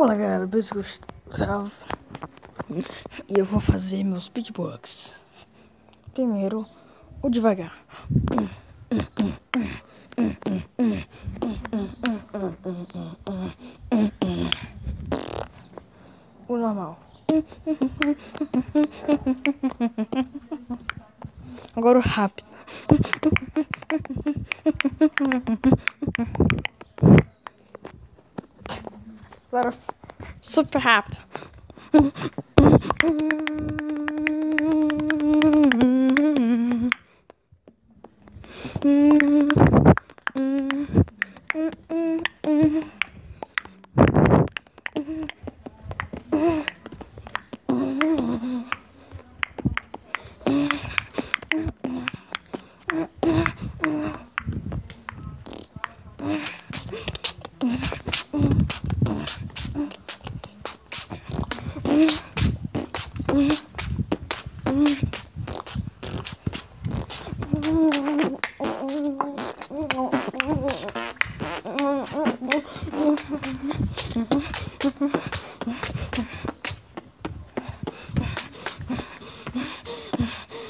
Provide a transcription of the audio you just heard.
Olá galera, beijo Gustavo. E eu vou fazer meus beatbox. Primeiro, o devagar. O normal. Agora o rápido. Agora Super happy. Mm-hmm. Mm-hmm.